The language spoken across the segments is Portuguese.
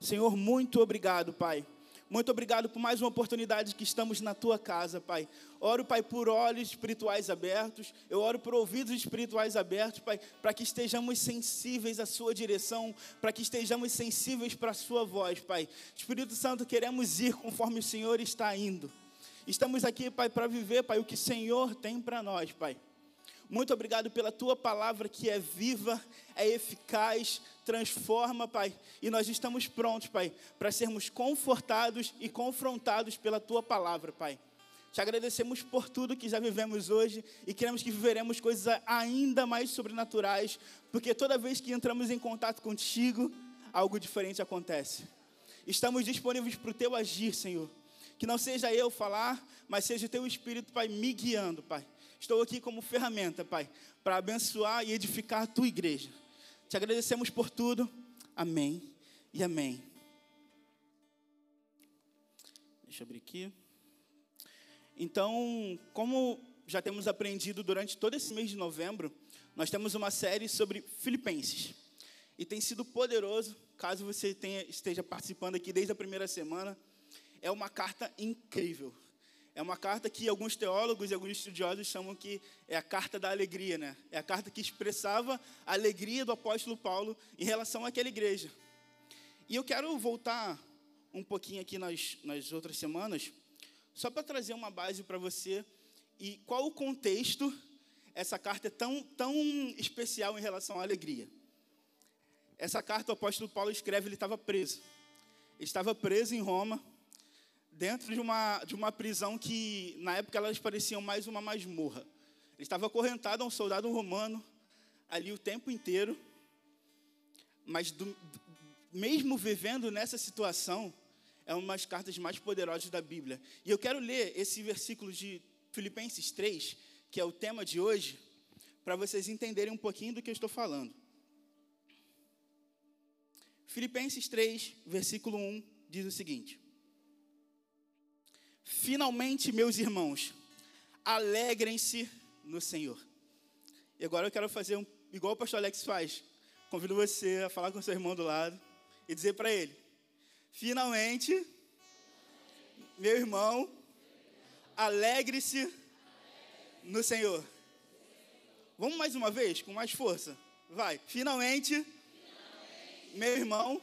Senhor, muito obrigado, Pai. Muito obrigado por mais uma oportunidade que estamos na tua casa, Pai. Oro, Pai, por olhos espirituais abertos. Eu oro por ouvidos espirituais abertos, Pai, para que estejamos sensíveis à Sua direção, para que estejamos sensíveis para a Sua voz, Pai. Espírito Santo, queremos ir conforme o Senhor está indo. Estamos aqui, Pai, para viver, Pai, o que o Senhor tem para nós, Pai. Muito obrigado pela tua palavra que é viva, é eficaz, transforma, Pai. E nós estamos prontos, Pai, para sermos confortados e confrontados pela tua palavra, Pai. Te agradecemos por tudo que já vivemos hoje e queremos que viveremos coisas ainda mais sobrenaturais, porque toda vez que entramos em contato contigo, algo diferente acontece. Estamos disponíveis para o teu agir, Senhor. Que não seja eu falar, mas seja o teu Espírito, Pai, me guiando, Pai. Estou aqui como ferramenta, Pai, para abençoar e edificar a tua igreja. Te agradecemos por tudo. Amém e amém. Deixa eu abrir aqui. Então, como já temos aprendido durante todo esse mês de novembro, nós temos uma série sobre Filipenses. E tem sido poderoso, caso você tenha, esteja participando aqui desde a primeira semana. É uma carta incrível. É uma carta que alguns teólogos e alguns estudiosos chamam que é a carta da alegria, né? É a carta que expressava a alegria do apóstolo Paulo em relação àquela igreja. E eu quero voltar um pouquinho aqui nas, nas outras semanas, só para trazer uma base para você e qual o contexto essa carta é tão, tão especial em relação à alegria. Essa carta o apóstolo Paulo escreve, ele estava preso. Ele estava preso em Roma, dentro de uma, de uma prisão que, na época, elas pareciam mais uma masmorra. Ele estava acorrentado a um soldado romano ali o tempo inteiro, mas do, mesmo vivendo nessa situação, é uma das cartas mais poderosas da Bíblia. E eu quero ler esse versículo de Filipenses 3, que é o tema de hoje, para vocês entenderem um pouquinho do que eu estou falando. Filipenses 3, versículo 1, diz o seguinte: Finalmente, meus irmãos, alegrem-se no Senhor. E agora eu quero fazer um, igual o pastor Alex faz. Convido você a falar com seu irmão do lado e dizer para ele: Finalmente, meu irmão, alegre-se no Senhor. Vamos mais uma vez, com mais força. Vai. Finalmente, meu irmão,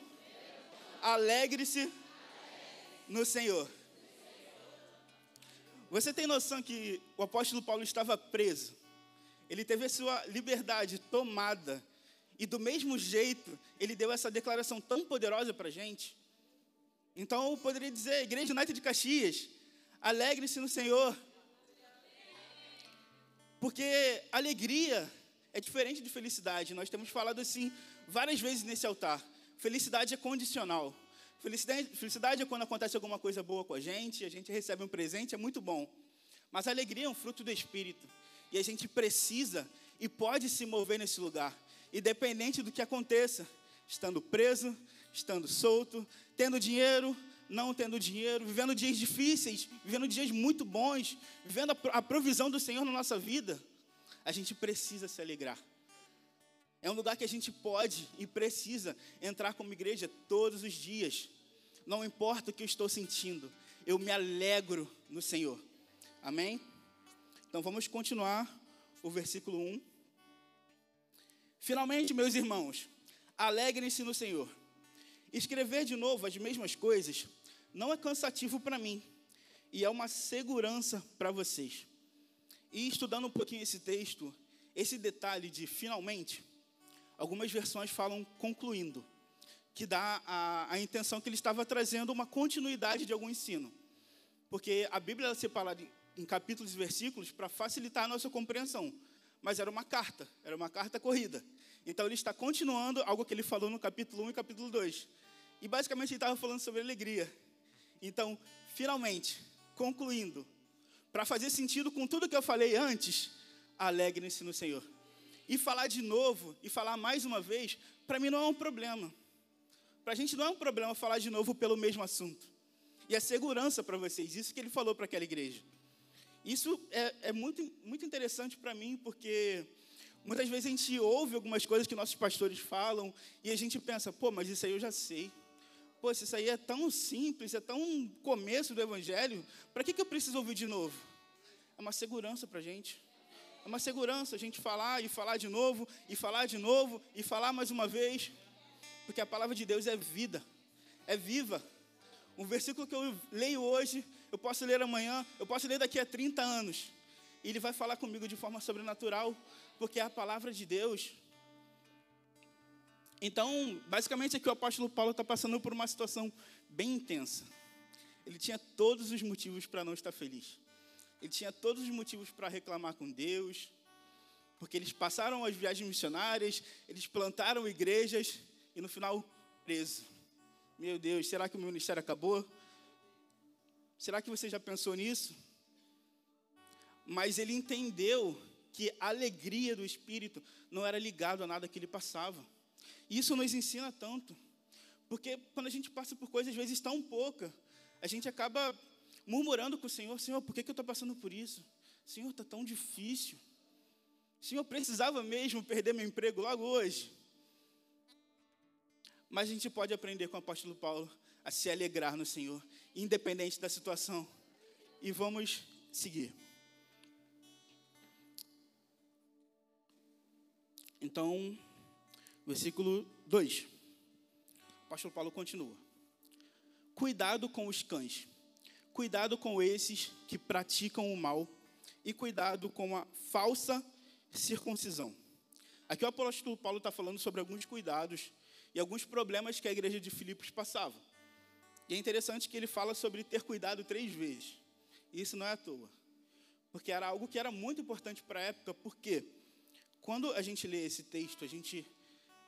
alegre-se no Senhor. Você tem noção que o apóstolo Paulo estava preso? Ele teve a sua liberdade tomada. E do mesmo jeito, ele deu essa declaração tão poderosa para a gente. Então eu poderia dizer, Igreja United de Caxias, alegre-se no Senhor. Porque alegria é diferente de felicidade. Nós temos falado assim várias vezes nesse altar. Felicidade é condicional. Felicidade, felicidade é quando acontece alguma coisa boa com a gente, a gente recebe um presente, é muito bom. Mas a alegria é um fruto do Espírito. E a gente precisa e pode se mover nesse lugar. Independente do que aconteça, estando preso, estando solto, tendo dinheiro, não tendo dinheiro, vivendo dias difíceis, vivendo dias muito bons, vivendo a provisão do Senhor na nossa vida, a gente precisa se alegrar. É um lugar que a gente pode e precisa entrar como igreja todos os dias. Não importa o que eu estou sentindo, eu me alegro no Senhor. Amém? Então vamos continuar o versículo 1. Finalmente, meus irmãos, alegrem-se no Senhor. Escrever de novo as mesmas coisas não é cansativo para mim e é uma segurança para vocês. E estudando um pouquinho esse texto, esse detalhe de finalmente, Algumas versões falam concluindo, que dá a, a intenção que ele estava trazendo uma continuidade de algum ensino. Porque a Bíblia é separada em capítulos e versículos para facilitar a nossa compreensão. Mas era uma carta, era uma carta corrida. Então ele está continuando algo que ele falou no capítulo 1 e capítulo 2. E basicamente ele estava falando sobre alegria. Então, finalmente, concluindo, para fazer sentido com tudo que eu falei antes, alegrem-se no Senhor. E falar de novo, e falar mais uma vez, para mim não é um problema. Para a gente não é um problema falar de novo pelo mesmo assunto. E é segurança para vocês, isso que ele falou para aquela igreja. Isso é, é muito, muito interessante para mim, porque muitas vezes a gente ouve algumas coisas que nossos pastores falam e a gente pensa, pô, mas isso aí eu já sei. Pô, isso aí é tão simples, é tão começo do Evangelho, para que, que eu preciso ouvir de novo? É uma segurança para a gente. É uma segurança a gente falar e falar de novo, e falar de novo, e falar mais uma vez. Porque a palavra de Deus é vida, é viva. Um versículo que eu leio hoje, eu posso ler amanhã, eu posso ler daqui a 30 anos. E ele vai falar comigo de forma sobrenatural, porque é a palavra de Deus. Então, basicamente aqui o apóstolo Paulo está passando por uma situação bem intensa. Ele tinha todos os motivos para não estar feliz. Ele tinha todos os motivos para reclamar com Deus, porque eles passaram as viagens missionárias, eles plantaram igrejas e no final preso. Meu Deus, será que o meu ministério acabou? Será que você já pensou nisso? Mas ele entendeu que a alegria do Espírito não era ligado a nada que ele passava. Isso nos ensina tanto. Porque quando a gente passa por coisas, às vezes, tão pouca, a gente acaba murmurando com o Senhor: Senhor, por que, que eu estou passando por isso? Senhor, está tão difícil. Senhor, precisava mesmo perder meu emprego logo hoje. Mas a gente pode aprender com o apóstolo Paulo a se alegrar no Senhor, independente da situação. E vamos seguir. Então, Versículo 2. O apóstolo Paulo continua. Cuidado com os cães. Cuidado com esses que praticam o mal. E cuidado com a falsa circuncisão. Aqui o apóstolo Paulo está falando sobre alguns cuidados e alguns problemas que a igreja de Filipos passava. E é interessante que ele fala sobre ter cuidado três vezes. Isso não é à toa. Porque era algo que era muito importante para a época, porque quando a gente lê esse texto, a gente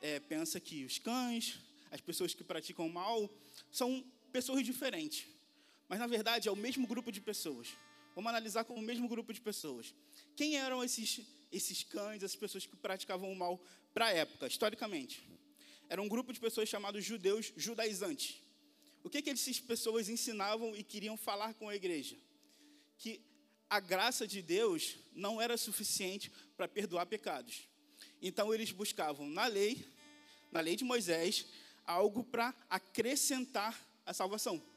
é, pensa que os cães, as pessoas que praticam mal, são pessoas diferentes. Mas, na verdade, é o mesmo grupo de pessoas. Vamos analisar como o mesmo grupo de pessoas. Quem eram esses, esses cães, essas pessoas que praticavam o mal para a época, historicamente? Era um grupo de pessoas chamados judeus judaizantes. O que, que essas pessoas ensinavam e queriam falar com a igreja? Que a graça de Deus não era suficiente para perdoar pecados. Então eles buscavam na lei, na lei de Moisés, algo para acrescentar a salvação.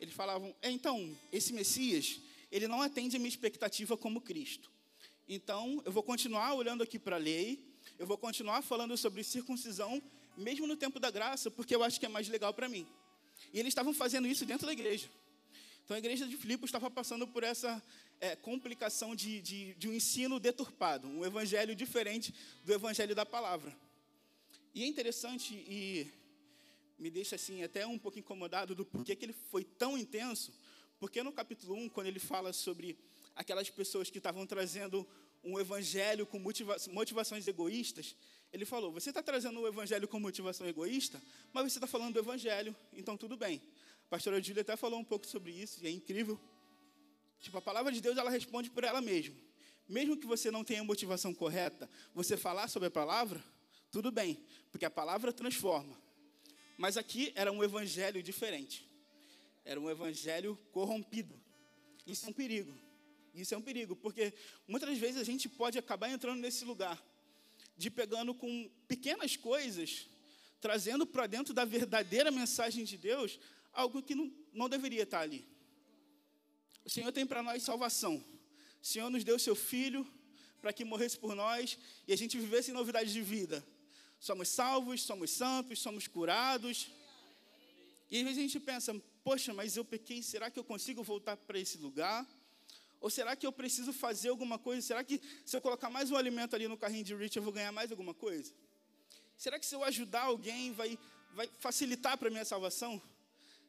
Eles falavam: é, então, esse Messias, ele não atende a minha expectativa como Cristo. Então, eu vou continuar olhando aqui para a lei, eu vou continuar falando sobre circuncisão, mesmo no tempo da graça, porque eu acho que é mais legal para mim. E eles estavam fazendo isso dentro da igreja. Então, a igreja de Filipos estava passando por essa é, complicação de, de, de um ensino deturpado, um evangelho diferente do evangelho da palavra. E é interessante e me deixa assim até um pouco incomodado do porquê que ele foi tão intenso, porque no capítulo 1, quando ele fala sobre aquelas pessoas que estavam trazendo um evangelho com motiva motivações egoístas, ele falou: Você está trazendo o evangelho com motivação egoísta, mas você está falando do evangelho, então tudo bem. A pastora Júlia até falou um pouco sobre isso, e é incrível, Tipo, a palavra de Deus, ela responde por ela mesma. Mesmo que você não tenha a motivação correta, você falar sobre a palavra, tudo bem, porque a palavra transforma. Mas aqui era um evangelho diferente. Era um evangelho corrompido. Isso é um perigo. Isso é um perigo, porque muitas vezes a gente pode acabar entrando nesse lugar de pegando com pequenas coisas, trazendo para dentro da verdadeira mensagem de Deus algo que não, não deveria estar ali. O Senhor tem para nós salvação. O Senhor nos deu seu filho para que morresse por nós e a gente vivesse em novidade de vida. Somos salvos, somos santos, somos curados. E às vezes a gente pensa, poxa, mas eu pequei, será que eu consigo voltar para esse lugar? Ou será que eu preciso fazer alguma coisa? Será que se eu colocar mais um alimento ali no carrinho de Rich, eu vou ganhar mais alguma coisa? Será que se eu ajudar alguém, vai, vai facilitar para a minha salvação?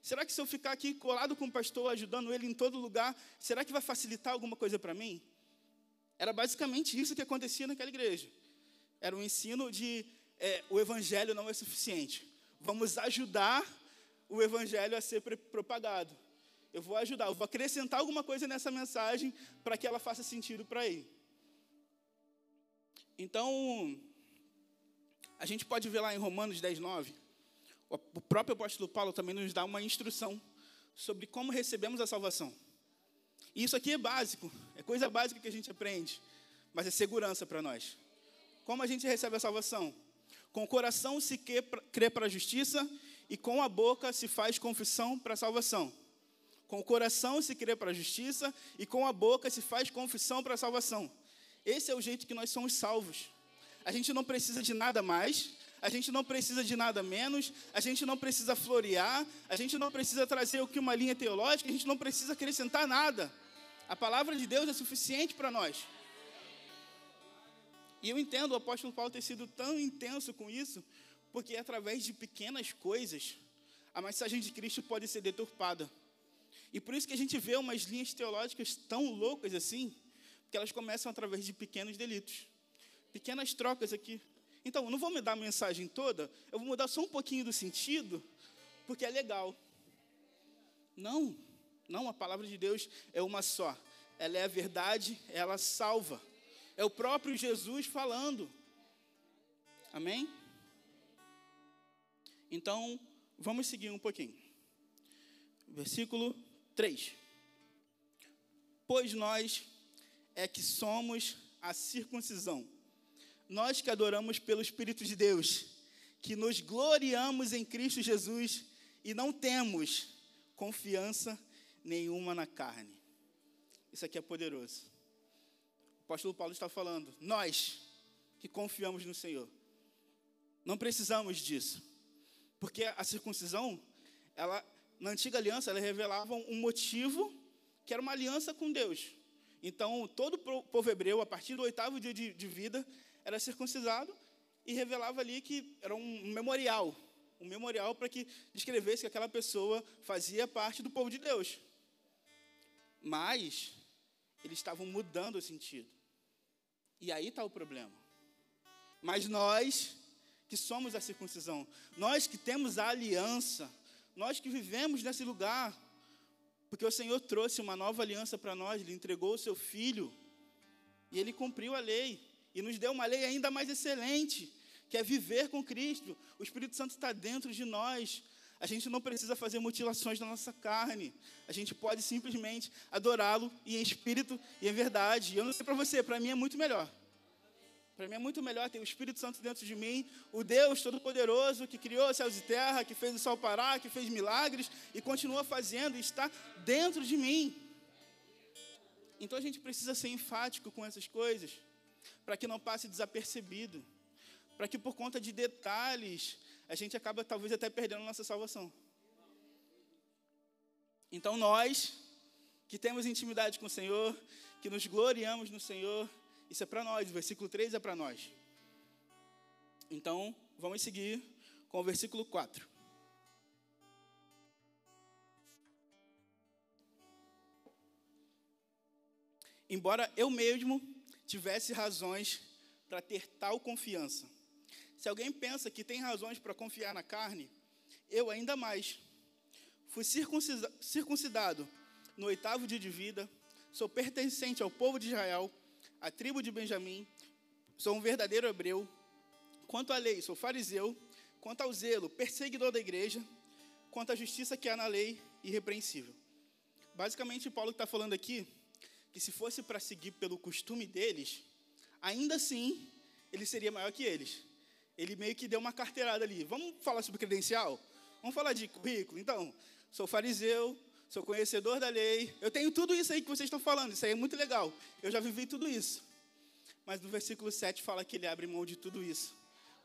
Será que se eu ficar aqui colado com o pastor, ajudando ele em todo lugar, será que vai facilitar alguma coisa para mim? Era basicamente isso que acontecia naquela igreja. Era um ensino de é, o evangelho não é suficiente. Vamos ajudar o evangelho a ser propagado. Eu vou ajudar, eu vou acrescentar alguma coisa nessa mensagem para que ela faça sentido para ele. Então, a gente pode ver lá em Romanos 10, 9, o próprio apóstolo Paulo também nos dá uma instrução sobre como recebemos a salvação. E isso aqui é básico, é coisa básica que a gente aprende, mas é segurança para nós. Como a gente recebe a salvação? Com o coração se crê para a justiça e com a boca se faz confissão para salvação. Com o coração se crê para a justiça e com a boca se faz confissão para a salvação. Esse é o jeito que nós somos salvos. A gente não precisa de nada mais, a gente não precisa de nada menos, a gente não precisa florear, a gente não precisa trazer o que uma linha teológica, a gente não precisa acrescentar nada. A palavra de Deus é suficiente para nós. E eu entendo o apóstolo Paulo ter sido tão intenso com isso, porque através de pequenas coisas, a mensagem de Cristo pode ser deturpada. E por isso que a gente vê umas linhas teológicas tão loucas assim, que elas começam através de pequenos delitos. Pequenas trocas aqui. Então, eu não vou mudar a mensagem toda, eu vou mudar só um pouquinho do sentido, porque é legal. Não, não, a palavra de Deus é uma só. Ela é a verdade, ela salva. É o próprio Jesus falando. Amém? Então, vamos seguir um pouquinho. Versículo 3. Pois nós é que somos a circuncisão. Nós que adoramos pelo Espírito de Deus, que nos gloriamos em Cristo Jesus e não temos confiança nenhuma na carne. Isso aqui é poderoso. Apóstolo Paulo está falando, nós que confiamos no Senhor, não precisamos disso. Porque a circuncisão, ela, na antiga aliança, ela revelava um motivo que era uma aliança com Deus. Então, todo o povo hebreu, a partir do oitavo dia de, de vida, era circuncisado e revelava ali que era um memorial, um memorial para que descrevesse que aquela pessoa fazia parte do povo de Deus. Mas eles estavam mudando o sentido. E aí está o problema. Mas nós que somos a circuncisão, nós que temos a aliança, nós que vivemos nesse lugar, porque o Senhor trouxe uma nova aliança para nós, Ele entregou o seu Filho, e Ele cumpriu a lei, e nos deu uma lei ainda mais excelente, que é viver com Cristo. O Espírito Santo está dentro de nós. A gente não precisa fazer mutilações na nossa carne. A gente pode simplesmente adorá-lo em espírito e em verdade. Eu não sei para você, para mim é muito melhor. Para mim é muito melhor ter o Espírito Santo dentro de mim, o Deus Todo-Poderoso que criou céus e terra, que fez o sol parar, que fez milagres e continua fazendo e está dentro de mim. Então a gente precisa ser enfático com essas coisas, para que não passe desapercebido, para que por conta de detalhes a gente acaba talvez até perdendo nossa salvação. Então nós que temos intimidade com o Senhor, que nos gloriamos no Senhor, isso é para nós, o versículo 3 é para nós. Então, vamos seguir com o versículo 4. Embora eu mesmo tivesse razões para ter tal confiança. Se alguém pensa que tem razões para confiar na carne, eu ainda mais. Fui circuncidado no oitavo dia de vida, sou pertencente ao povo de Israel a tribo de Benjamim, sou um verdadeiro hebreu. Quanto à lei, sou fariseu. Quanto ao zelo, perseguidor da igreja. Quanto à justiça que há na lei, irrepreensível. Basicamente, Paulo está falando aqui que se fosse para seguir pelo costume deles, ainda assim ele seria maior que eles. Ele meio que deu uma carteirada ali. Vamos falar sobre credencial? Vamos falar de currículo? Então, sou fariseu, sou conhecedor da lei. Eu tenho tudo isso aí que vocês estão falando, isso aí é muito legal. Eu já vivi tudo isso. Mas no versículo 7 fala que ele abre mão de tudo isso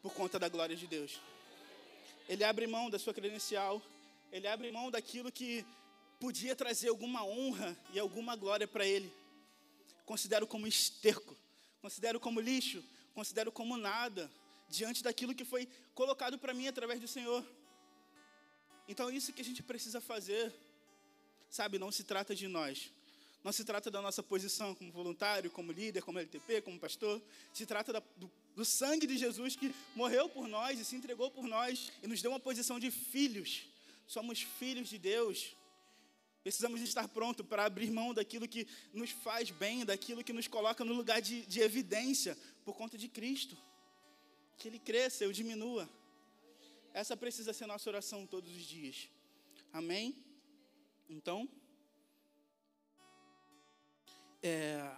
por conta da glória de Deus. Ele abre mão da sua credencial, ele abre mão daquilo que podia trazer alguma honra e alguma glória para ele. Considero como esterco, considero como lixo, considero como nada diante daquilo que foi colocado para mim através do Senhor. Então, isso que a gente precisa fazer Sabe, não se trata de nós. Não se trata da nossa posição como voluntário, como líder, como LTP, como pastor. Se trata da, do, do sangue de Jesus que morreu por nós e se entregou por nós e nos deu uma posição de filhos. Somos filhos de Deus. Precisamos estar prontos para abrir mão daquilo que nos faz bem, daquilo que nos coloca no lugar de, de evidência por conta de Cristo. Que Ele cresça, eu diminua. Essa precisa ser nossa oração todos os dias. Amém? Então, é,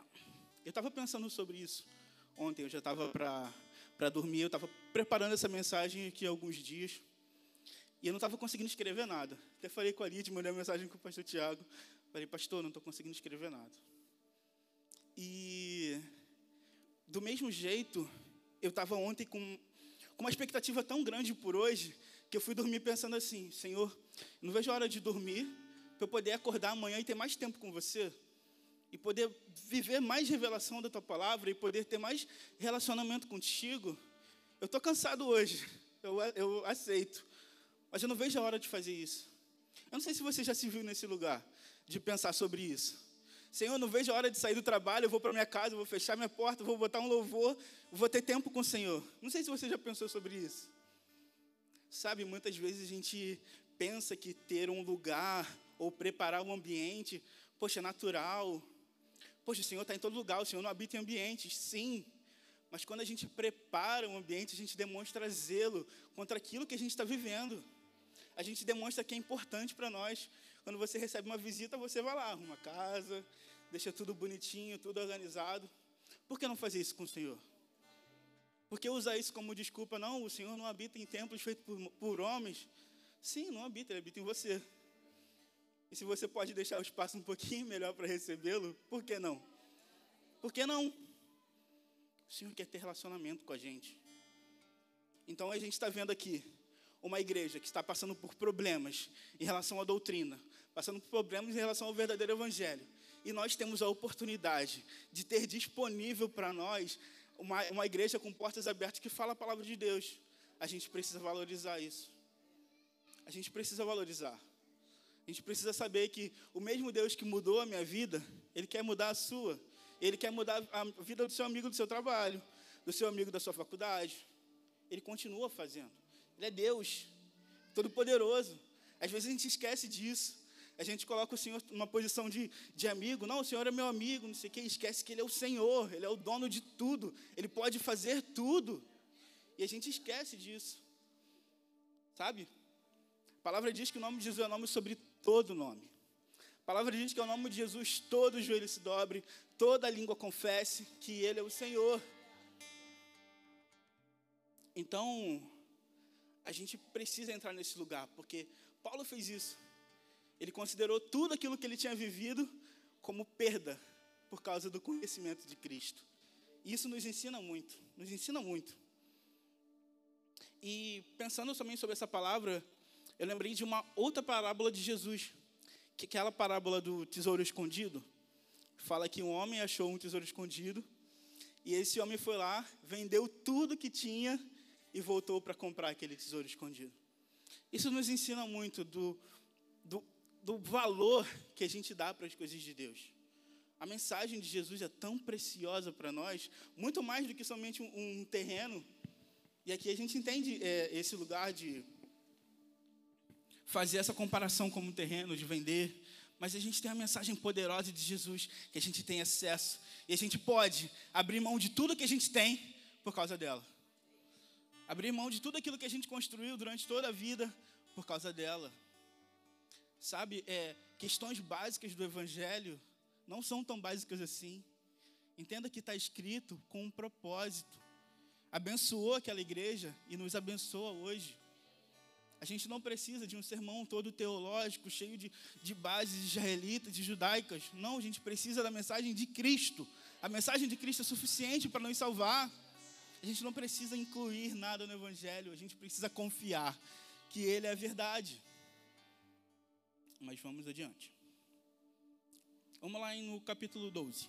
eu estava pensando sobre isso ontem, eu já estava para dormir, eu estava preparando essa mensagem aqui há alguns dias. E eu não estava conseguindo escrever nada. Até falei com a Lídia, mandei uma mensagem com o pastor Tiago. Falei, pastor, não estou conseguindo escrever nada. E do mesmo jeito, eu estava ontem com, com uma expectativa tão grande por hoje, que eu fui dormir pensando assim, Senhor, não vejo a hora de dormir, para eu poder acordar amanhã e ter mais tempo com você, e poder viver mais revelação da tua palavra, e poder ter mais relacionamento contigo. Eu estou cansado hoje, eu, eu aceito, mas eu não vejo a hora de fazer isso. Eu não sei se você já se viu nesse lugar, de pensar sobre isso. Senhor, não vejo a hora de sair do trabalho, eu vou para minha casa, vou fechar minha porta, vou botar um louvor, vou ter tempo com o Senhor. Não sei se você já pensou sobre isso. Sabe, muitas vezes a gente pensa que ter um lugar ou preparar um ambiente, poxa, é natural. Poxa, o Senhor está em todo lugar, o Senhor não habita em ambientes. Sim, mas quando a gente prepara um ambiente, a gente demonstra zelo contra aquilo que a gente está vivendo. A gente demonstra que é importante para nós. Quando você recebe uma visita, você vai lá, arruma casa, deixa tudo bonitinho, tudo organizado. Por que não fazer isso com o Senhor? Por que usar isso como desculpa? Não, o Senhor não habita em templos feitos por, por homens. Sim, não habita, ele habita em você. E se você pode deixar o espaço um pouquinho melhor para recebê-lo, por que não? Por que não? O Senhor quer ter relacionamento com a gente. Então a gente está vendo aqui uma igreja que está passando por problemas em relação à doutrina, passando por problemas em relação ao verdadeiro evangelho. E nós temos a oportunidade de ter disponível para nós uma, uma igreja com portas abertas que fala a palavra de Deus. A gente precisa valorizar isso. A gente precisa valorizar. A gente precisa saber que o mesmo Deus que mudou a minha vida, Ele quer mudar a sua. Ele quer mudar a vida do seu amigo do seu trabalho, do seu amigo da sua faculdade. Ele continua fazendo. Ele é Deus, todo-poderoso. Às vezes a gente esquece disso. A gente coloca o Senhor numa posição de, de amigo. Não, o Senhor é meu amigo, não sei o quê. Esquece que Ele é o Senhor, Ele é o dono de tudo. Ele pode fazer tudo. E a gente esquece disso. Sabe? A palavra diz que o nome de Jesus é o nome sobre todo nome. A palavra diz que ao nome de Jesus todo o joelho se dobre, toda língua confesse que Ele é o Senhor. Então, a gente precisa entrar nesse lugar, porque Paulo fez isso. Ele considerou tudo aquilo que ele tinha vivido como perda por causa do conhecimento de Cristo. E isso nos ensina muito, nos ensina muito. E pensando também sobre essa palavra, eu lembrei de uma outra parábola de Jesus, que é aquela parábola do tesouro escondido. Fala que um homem achou um tesouro escondido, e esse homem foi lá, vendeu tudo que tinha e voltou para comprar aquele tesouro escondido. Isso nos ensina muito do, do, do valor que a gente dá para as coisas de Deus. A mensagem de Jesus é tão preciosa para nós, muito mais do que somente um, um terreno. E aqui a gente entende é, esse lugar de fazer essa comparação como um terreno, de vender. Mas a gente tem a mensagem poderosa de Jesus, que a gente tem acesso. E a gente pode abrir mão de tudo que a gente tem por causa dela. Abrir mão de tudo aquilo que a gente construiu durante toda a vida por causa dela. Sabe, é, questões básicas do Evangelho não são tão básicas assim. Entenda que está escrito com um propósito. Abençoou aquela igreja e nos abençoa hoje. A gente não precisa de um sermão todo teológico, cheio de, de bases israelitas, de judaicas. Não, a gente precisa da mensagem de Cristo. A mensagem de Cristo é suficiente para nos salvar. A gente não precisa incluir nada no Evangelho, a gente precisa confiar que Ele é a verdade. Mas vamos adiante. Vamos lá no capítulo 12.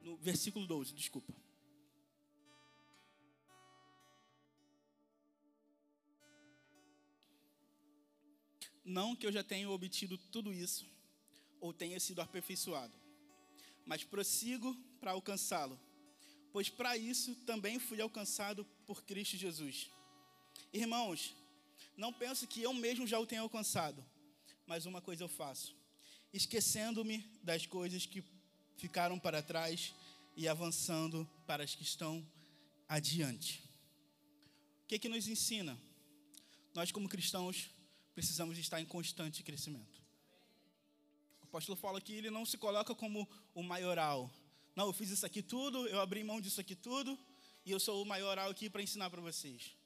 No versículo 12, desculpa. Não que eu já tenha obtido tudo isso, ou tenha sido aperfeiçoado, mas prossigo para alcançá-lo pois para isso também fui alcançado por Cristo Jesus. Irmãos, não penso que eu mesmo já o tenha alcançado, mas uma coisa eu faço, esquecendo-me das coisas que ficaram para trás e avançando para as que estão adiante. O que, que nos ensina? Nós, como cristãos, precisamos estar em constante crescimento. O apóstolo fala que ele não se coloca como o maioral, não, eu fiz isso aqui tudo, eu abri mão disso aqui tudo, e eu sou o maioral aqui para ensinar para vocês.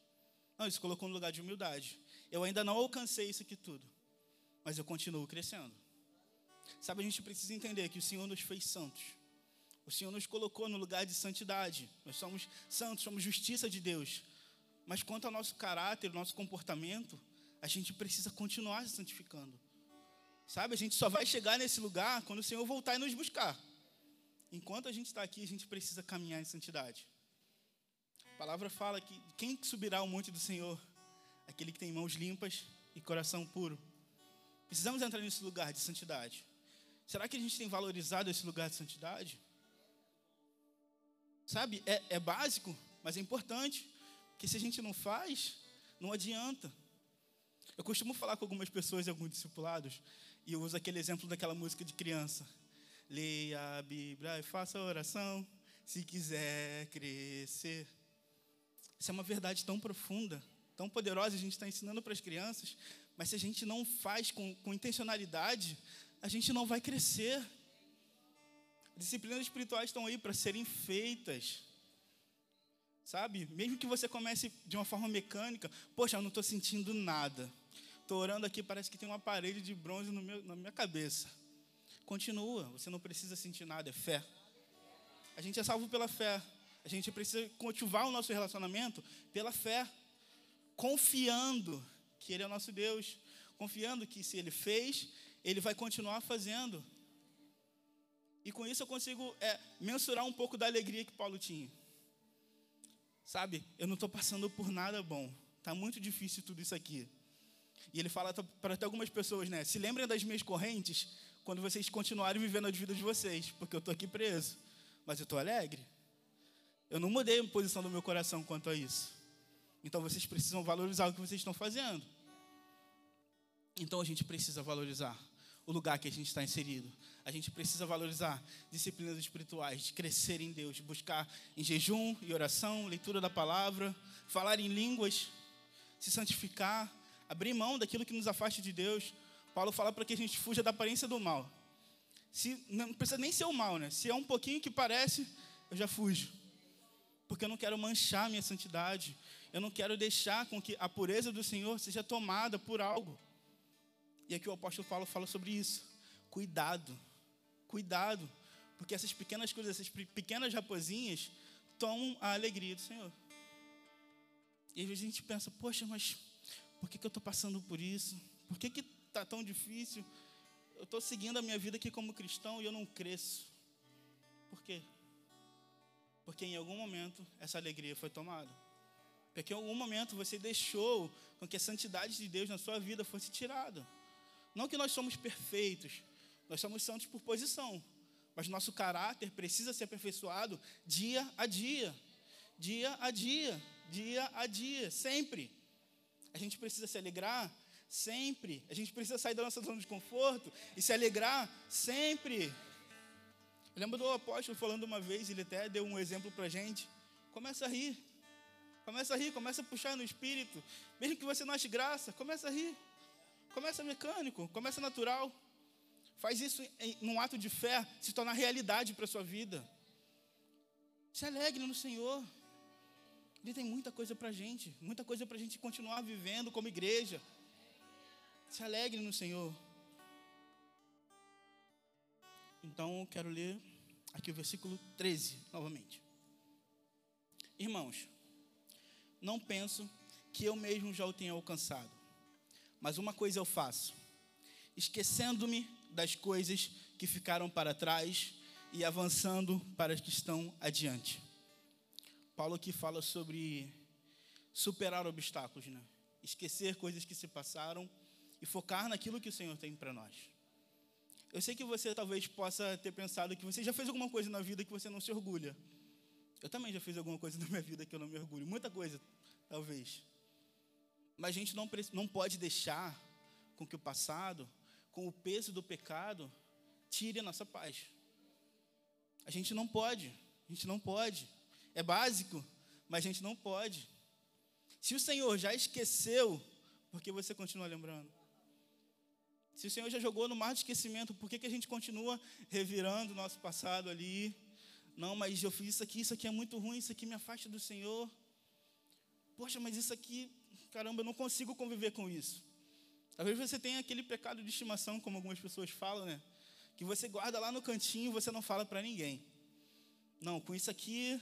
Não, isso colocou no lugar de humildade. Eu ainda não alcancei isso aqui tudo, mas eu continuo crescendo. Sabe, a gente precisa entender que o Senhor nos fez santos. O Senhor nos colocou no lugar de santidade. Nós somos santos, somos justiça de Deus. Mas quanto ao nosso caráter, nosso comportamento, a gente precisa continuar se santificando. Sabe, a gente só vai chegar nesse lugar quando o Senhor voltar e nos buscar. Enquanto a gente está aqui, a gente precisa caminhar em santidade. A palavra fala que quem subirá ao monte do Senhor? Aquele que tem mãos limpas e coração puro. Precisamos entrar nesse lugar de santidade. Será que a gente tem valorizado esse lugar de santidade? Sabe, é, é básico, mas é importante. Porque se a gente não faz, não adianta. Eu costumo falar com algumas pessoas e alguns discipulados, e eu uso aquele exemplo daquela música de criança. Leia a Bíblia e faça oração, se quiser crescer. Isso é uma verdade tão profunda, tão poderosa, a gente está ensinando para as crianças, mas se a gente não faz com, com intencionalidade, a gente não vai crescer. Disciplinas espirituais estão aí para serem feitas. Sabe? Mesmo que você comece de uma forma mecânica, poxa, eu não estou sentindo nada. Estou orando aqui, parece que tem uma parede de bronze meu, na minha cabeça. Continua, você não precisa sentir nada, é fé. A gente é salvo pela fé. A gente precisa cultivar o nosso relacionamento pela fé, confiando que Ele é o nosso Deus, confiando que se Ele fez, Ele vai continuar fazendo. E com isso eu consigo é, mensurar um pouco da alegria que Paulo tinha. Sabe, eu não estou passando por nada bom. Está muito difícil tudo isso aqui. E ele fala para até algumas pessoas, né? Se lembrem das minhas correntes quando vocês continuarem vivendo a vida de vocês, porque eu estou aqui preso. Mas eu estou alegre. Eu não mudei a posição do meu coração quanto a isso. Então vocês precisam valorizar o que vocês estão fazendo. Então a gente precisa valorizar o lugar que a gente está inserido. A gente precisa valorizar disciplinas espirituais, de crescer em Deus, buscar em jejum e oração, leitura da palavra, falar em línguas, se santificar, abrir mão daquilo que nos afaste de Deus. Paulo fala para que a gente fuja da aparência do mal. Se, não precisa nem ser o mal, né? Se é um pouquinho que parece, eu já fujo. Porque eu não quero manchar minha santidade. Eu não quero deixar com que a pureza do Senhor seja tomada por algo. E aqui o apóstolo Paulo fala sobre isso. Cuidado, cuidado, porque essas pequenas coisas, essas pequenas raposinhas, tomam a alegria do Senhor. E às vezes a gente pensa, poxa, mas por que, que eu estou passando por isso? Por que está tão difícil? Eu estou seguindo a minha vida aqui como cristão e eu não cresço. Por quê? Porque em algum momento essa alegria foi tomada. Porque em algum momento você deixou com que a santidade de Deus na sua vida fosse tirada. Não que nós somos perfeitos, nós somos santos por posição, mas nosso caráter precisa ser aperfeiçoado dia a dia, dia a dia, dia a dia, sempre. A gente precisa se alegrar sempre. A gente precisa sair da nossa zona de conforto e se alegrar sempre. Eu lembro do apóstolo falando uma vez, ele até deu um exemplo para gente. Começa a rir. Começa a rir, começa a puxar no espírito. Mesmo que você não ache graça, começa a rir. Começa mecânico, começa natural. Faz isso em, num ato de fé, se tornar realidade para a sua vida. Se alegre no Senhor. Ele tem muita coisa para a gente, muita coisa para a gente continuar vivendo como igreja. Se alegre no Senhor. Então, quero ler aqui o versículo 13, novamente. Irmãos, não penso que eu mesmo já o tenha alcançado mas uma coisa eu faço: esquecendo-me das coisas que ficaram para trás e avançando para as que estão adiante. Paulo aqui fala sobre superar obstáculos, né? Esquecer coisas que se passaram e focar naquilo que o Senhor tem para nós. Eu sei que você talvez possa ter pensado que você já fez alguma coisa na vida que você não se orgulha. Eu também já fiz alguma coisa na minha vida que eu não me orgulho. Muita coisa, talvez. Mas a gente não, não pode deixar com que o passado, com o peso do pecado, tire a nossa paz. A gente não pode, a gente não pode. É básico, mas a gente não pode. Se o Senhor já esqueceu, por que você continua lembrando? Se o Senhor já jogou no mar de esquecimento, por que, que a gente continua revirando o nosso passado ali? Não, mas eu fiz isso aqui, isso aqui é muito ruim, isso aqui me afasta do Senhor. Poxa, mas isso aqui caramba, eu não consigo conviver com isso. Talvez você tenha aquele pecado de estimação, como algumas pessoas falam, né? Que você guarda lá no cantinho e você não fala para ninguém. Não, com isso aqui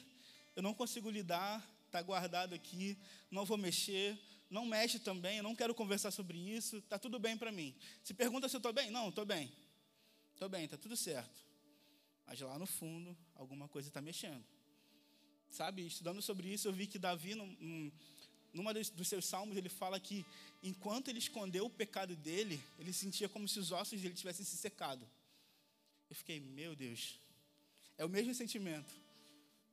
eu não consigo lidar, está guardado aqui, não vou mexer, não mexe também, eu não quero conversar sobre isso, está tudo bem para mim. Se pergunta se eu estou bem? Não, estou bem. Estou bem, está tudo certo. Mas lá no fundo, alguma coisa está mexendo. Sabe, estudando sobre isso, eu vi que Davi, num, numa dos seus salmos, ele fala que enquanto ele escondeu o pecado dele, ele sentia como se os ossos dele tivessem se secado. Eu fiquei, meu Deus, é o mesmo sentimento.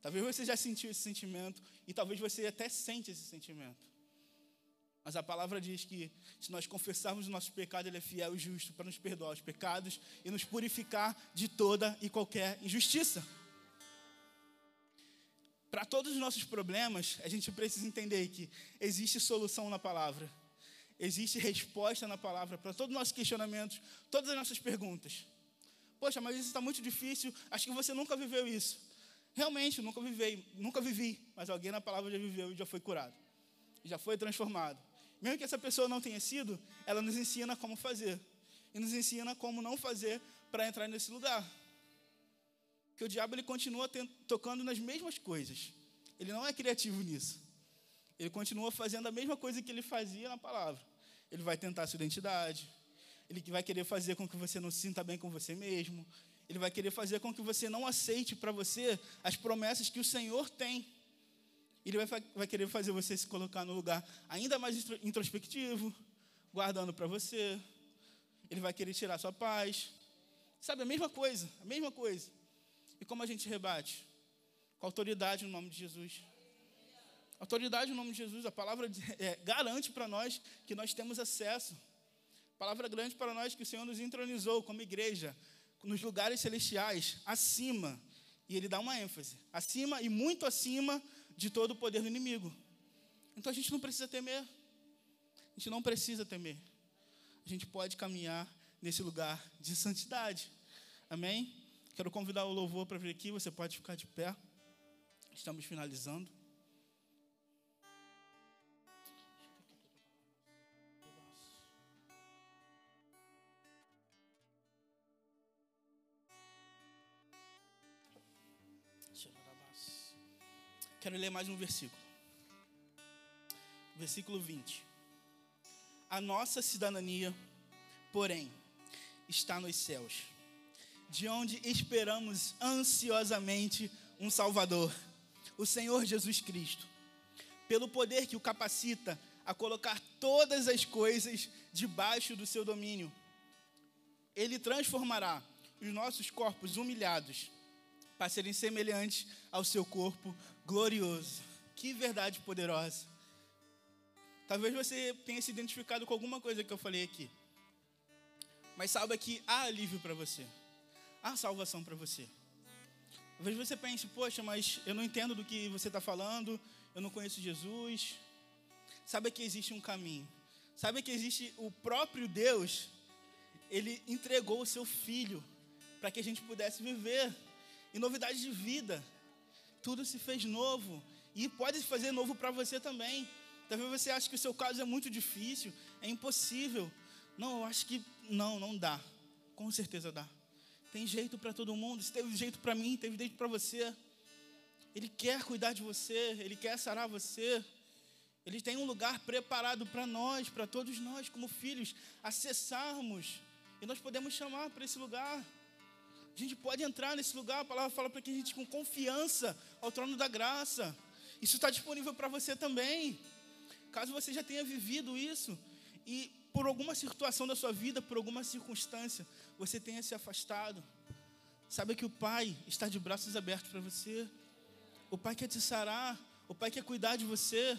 Talvez você já sentiu esse sentimento e talvez você até sente esse sentimento. Mas a palavra diz que se nós confessarmos o nosso pecado, Ele é fiel e justo para nos perdoar os pecados e nos purificar de toda e qualquer injustiça. Para todos os nossos problemas, a gente precisa entender que existe solução na palavra, existe resposta na palavra para todos os nossos questionamentos, todas as nossas perguntas. Poxa, mas isso está muito difícil, acho que você nunca viveu isso. Realmente, nunca vivei, nunca vivi, mas alguém na palavra já viveu e já foi curado, já foi transformado. Mesmo que essa pessoa não tenha sido, ela nos ensina como fazer e nos ensina como não fazer para entrar nesse lugar que o diabo ele continua tocando nas mesmas coisas. Ele não é criativo nisso. Ele continua fazendo a mesma coisa que ele fazia na palavra. Ele vai tentar a sua identidade. Ele vai querer fazer com que você não se sinta bem com você mesmo. Ele vai querer fazer com que você não aceite para você as promessas que o Senhor tem. Ele vai, vai querer fazer você se colocar no lugar ainda mais introspectivo, guardando para você. Ele vai querer tirar sua paz. Sabe, a mesma coisa, a mesma coisa. E como a gente rebate? Com autoridade no nome de Jesus. Autoridade no nome de Jesus. A palavra é, garante para nós que nós temos acesso. Palavra grande para nós que o Senhor nos entronizou como igreja nos lugares celestiais, acima. E ele dá uma ênfase. Acima e muito acima de todo o poder do inimigo. Então a gente não precisa temer. A gente não precisa temer. A gente pode caminhar nesse lugar de santidade. Amém? Quero convidar o louvor para vir aqui, você pode ficar de pé. Estamos finalizando. Quero ler mais um versículo. Versículo 20. A nossa cidadania, porém, está nos céus de onde esperamos ansiosamente um Salvador, o Senhor Jesus Cristo, pelo poder que o capacita a colocar todas as coisas debaixo do seu domínio. Ele transformará os nossos corpos humilhados para serem semelhantes ao seu corpo glorioso. Que verdade poderosa. Talvez você tenha se identificado com alguma coisa que eu falei aqui. Mas saiba que há alívio para você há salvação para você. Vezes você pensa, poxa, mas eu não entendo do que você está falando, eu não conheço Jesus. Sabe que existe um caminho. Sabe que existe o próprio Deus, ele entregou o seu filho para que a gente pudesse viver em novidade de vida. Tudo se fez novo e pode fazer novo para você também. Talvez você ache que o seu caso é muito difícil, é impossível. Não, eu acho que não, não dá. Com certeza dá. Tem jeito para todo mundo. Se teve jeito para mim, teve jeito para você. Ele quer cuidar de você, ele quer sarar você. Ele tem um lugar preparado para nós, para todos nós, como filhos, acessarmos. E nós podemos chamar para esse lugar. A gente pode entrar nesse lugar, a palavra fala para que a gente, com confiança, ao trono da graça. Isso está disponível para você também. Caso você já tenha vivido isso, e por alguma situação da sua vida, por alguma circunstância, você tenha se afastado. Sabe que o Pai está de braços abertos para você. O Pai quer te sarar. O Pai quer cuidar de você.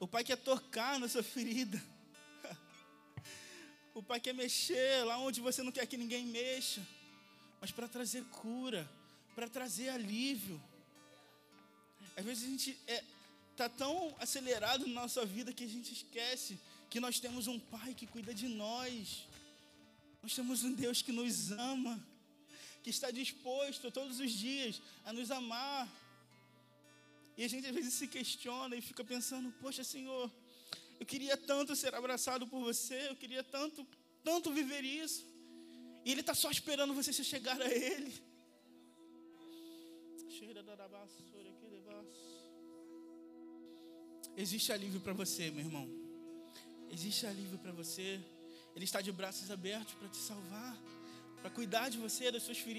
O Pai quer tocar na sua ferida. O Pai quer mexer lá onde você não quer que ninguém mexa. Mas para trazer cura, para trazer alívio. Às vezes a gente está é, tá tão acelerado na nossa vida que a gente esquece que nós temos um Pai que cuida de nós. Nós temos um Deus que nos ama, que está disposto todos os dias a nos amar. E a gente às vezes se questiona e fica pensando: Poxa, Senhor, Eu queria tanto ser abraçado por você, eu queria tanto, tanto viver isso. E Ele está só esperando você se chegar a Ele. Existe alívio para você, meu irmão. Existe alívio para você. Ele está de braços abertos para te salvar, para cuidar de você, das suas feridas.